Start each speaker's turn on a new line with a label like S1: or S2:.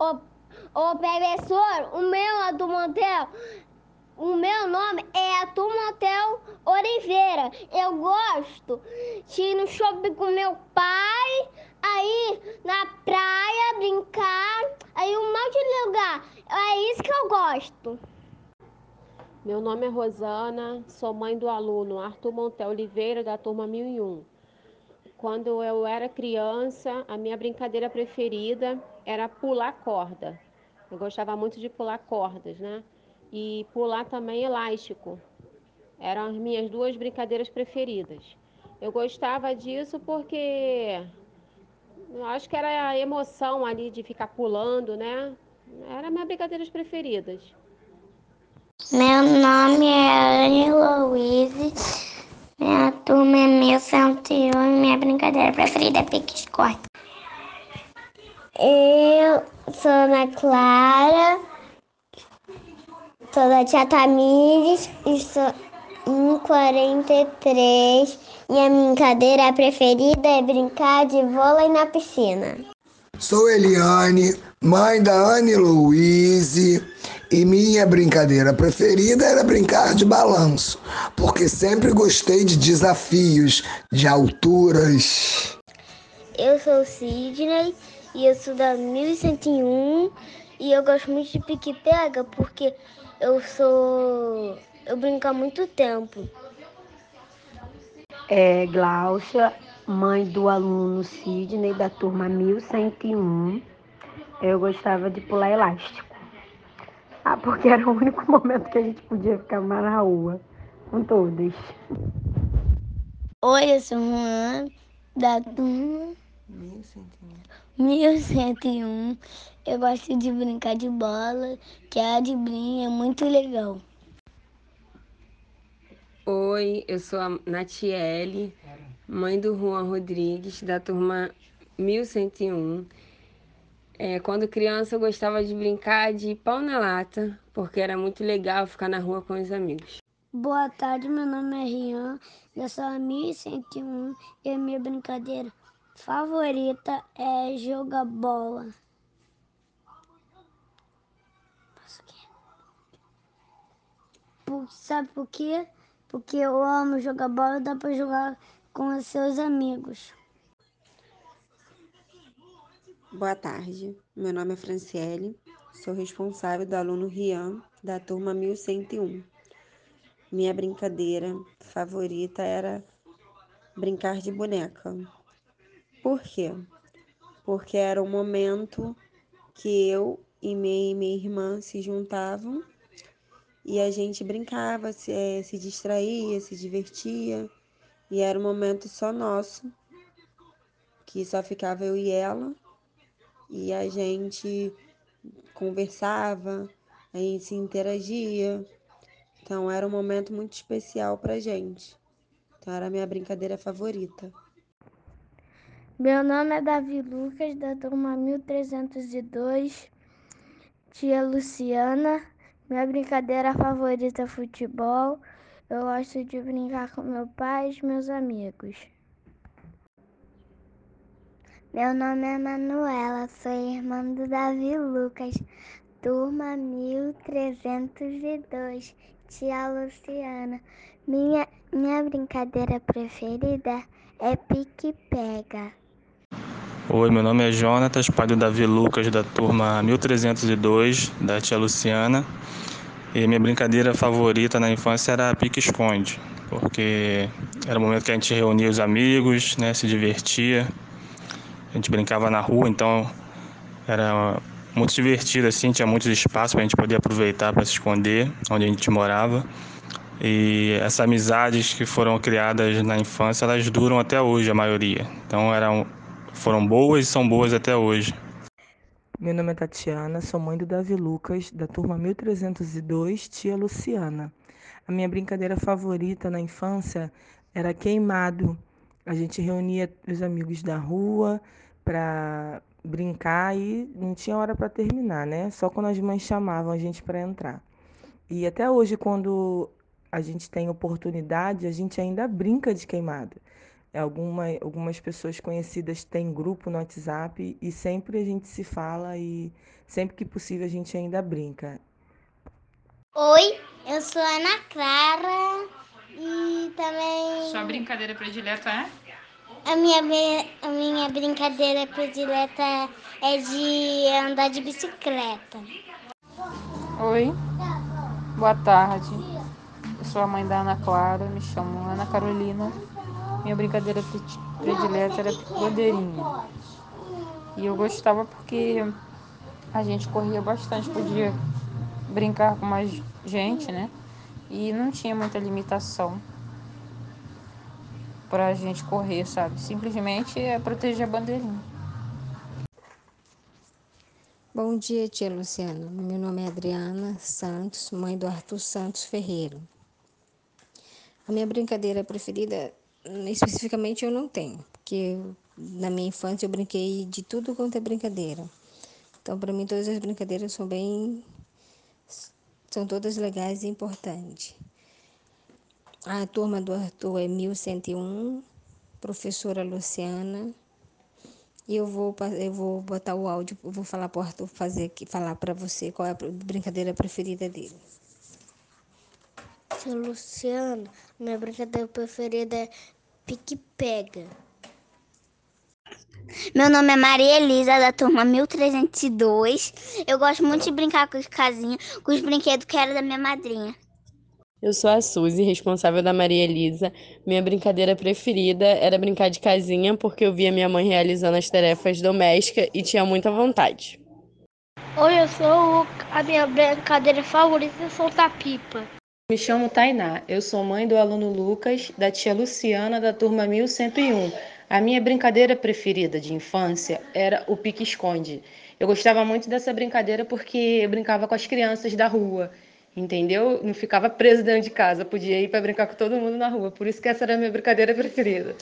S1: Ô, ô professor, o meu Arthur Montel, o meu nome é Arthur Montel Oliveira. Eu gosto de ir no shopping com meu pai, aí na praia brincar, aí um monte de lugar. É isso que eu gosto.
S2: Meu nome é Rosana, sou mãe do aluno Arthur Montel Oliveira, da turma 1001. Quando eu era criança, a minha brincadeira preferida era pular corda. Eu gostava muito de pular cordas, né? E pular também elástico. Eram as minhas duas brincadeiras preferidas. Eu gostava disso porque eu acho que era a emoção ali de ficar pulando, né? Eram minhas brincadeiras preferidas.
S3: Meu nome é Anne Louise, minha turma é 1101 minha brincadeira preferida é pique-escorte.
S4: Eu sou Ana Clara, sou da Tia Tamires e sou em 43 e a minha brincadeira preferida é brincar de vôlei na piscina.
S5: Sou Eliane, mãe da Anne Louise, e minha brincadeira preferida era brincar de balanço, porque sempre gostei de desafios, de alturas.
S4: Eu sou Sidney e eu sou da 1101 e eu gosto muito de pique-pega porque eu sou. eu brinco há muito tempo.
S6: É Glaucia, mãe do aluno Sidney da turma 1101. Eu gostava de pular elástico. Porque era o único momento que a gente podia ficar mais na rua, com todas.
S7: Oi, eu sou Juan, da turma 1101. Eu gosto de brincar de bola, que a de brinca é muito legal.
S8: Oi, eu sou a Natiele, mãe do Juan Rodrigues, da turma 1101. É, quando criança eu gostava de brincar de pau na lata, porque era muito legal ficar na rua com os amigos.
S9: Boa tarde, meu nome é Rian, eu sou a 1101 e a minha brincadeira favorita é jogar bola. Sabe por quê? Porque eu amo jogar bola dá para jogar com os seus amigos.
S10: Boa tarde, meu nome é Franciele, sou responsável do aluno Rian, da turma 1101. Minha brincadeira favorita era brincar de boneca. Por quê? Porque era o momento que eu e minha, minha irmã se juntavam e a gente brincava, se, é, se distraía, se divertia, e era um momento só nosso, que só ficava eu e ela e a gente conversava, a gente se interagia. Então era um momento muito especial pra gente. Então era a minha brincadeira favorita.
S11: Meu nome é Davi Lucas, da turma 1302, tia Luciana. Minha brincadeira favorita é futebol. Eu gosto de brincar com meu pai e meus amigos.
S12: Meu nome é Manuela, sou irmã do Davi Lucas, turma 1302, tia Luciana. Minha, minha brincadeira preferida é pique-pega.
S13: Oi, meu nome é Jonatas, pai do Davi Lucas, da turma 1302, da tia Luciana. E minha brincadeira favorita na infância era pique-esconde, porque era o momento que a gente reunia os amigos, né, se divertia. A gente brincava na rua, então era muito divertido assim, tinha muitos espaços para a gente poder aproveitar para se esconder onde a gente morava. E essas amizades que foram criadas na infância, elas duram até hoje, a maioria. Então eram, foram boas e são boas até hoje.
S14: Meu nome é Tatiana, sou mãe do Davi Lucas, da turma 1302, tia Luciana. A minha brincadeira favorita na infância era queimado. A gente reunia os amigos da rua para brincar e não tinha hora para terminar, né? Só quando as mães chamavam a gente para entrar. E até hoje, quando a gente tem oportunidade, a gente ainda brinca de queimada. Alguma, algumas pessoas conhecidas têm grupo no WhatsApp e sempre a gente se fala e sempre que possível a gente ainda brinca.
S12: Oi, eu sou Ana Clara e também.
S15: Sua brincadeira predileta é?
S12: A minha, a minha brincadeira predileta é de andar de bicicleta.
S15: Oi, boa tarde. Eu sou a mãe da Ana Clara, me chamo Ana Carolina. Minha brincadeira predileta era bandeirinha. E eu gostava porque a gente corria bastante, podia brincar com mais gente, né? E não tinha muita limitação pra gente correr, sabe? Simplesmente é proteger a bandeirinha.
S16: Bom dia, tia Luciana. Meu nome é Adriana Santos, mãe do Arthur Santos Ferreira. A minha brincadeira preferida, especificamente, eu não tenho, porque na minha infância eu brinquei de tudo quanto é brincadeira. Então, para mim, todas as brincadeiras são bem. São todas legais e importantes. A turma do Arthur é 1101, professora Luciana. E eu vou, eu vou botar o áudio, vou falar para o Arthur fazer, falar para você qual é a brincadeira preferida dele.
S7: Tia Luciana, minha brincadeira preferida é pique-pega.
S12: Meu nome é Maria Elisa, da turma 1302. Eu gosto muito de brincar com as casinhas, com os brinquedos que era da minha madrinha.
S17: Eu sou a Suzy, responsável da Maria Elisa. Minha brincadeira preferida era brincar de casinha, porque eu via minha mãe realizando as tarefas domésticas e tinha muita vontade.
S18: Oi, eu sou. A minha brincadeira favorita é soltar pipa.
S19: Me chamo Tainá, eu sou mãe do aluno Lucas, da tia Luciana, da turma 1101. A minha brincadeira preferida de infância era o pique-esconde. Eu gostava muito dessa brincadeira porque eu brincava com as crianças da rua, entendeu? Não ficava preso dentro de casa, podia ir para brincar com todo mundo na rua. Por isso que essa era a minha brincadeira preferida.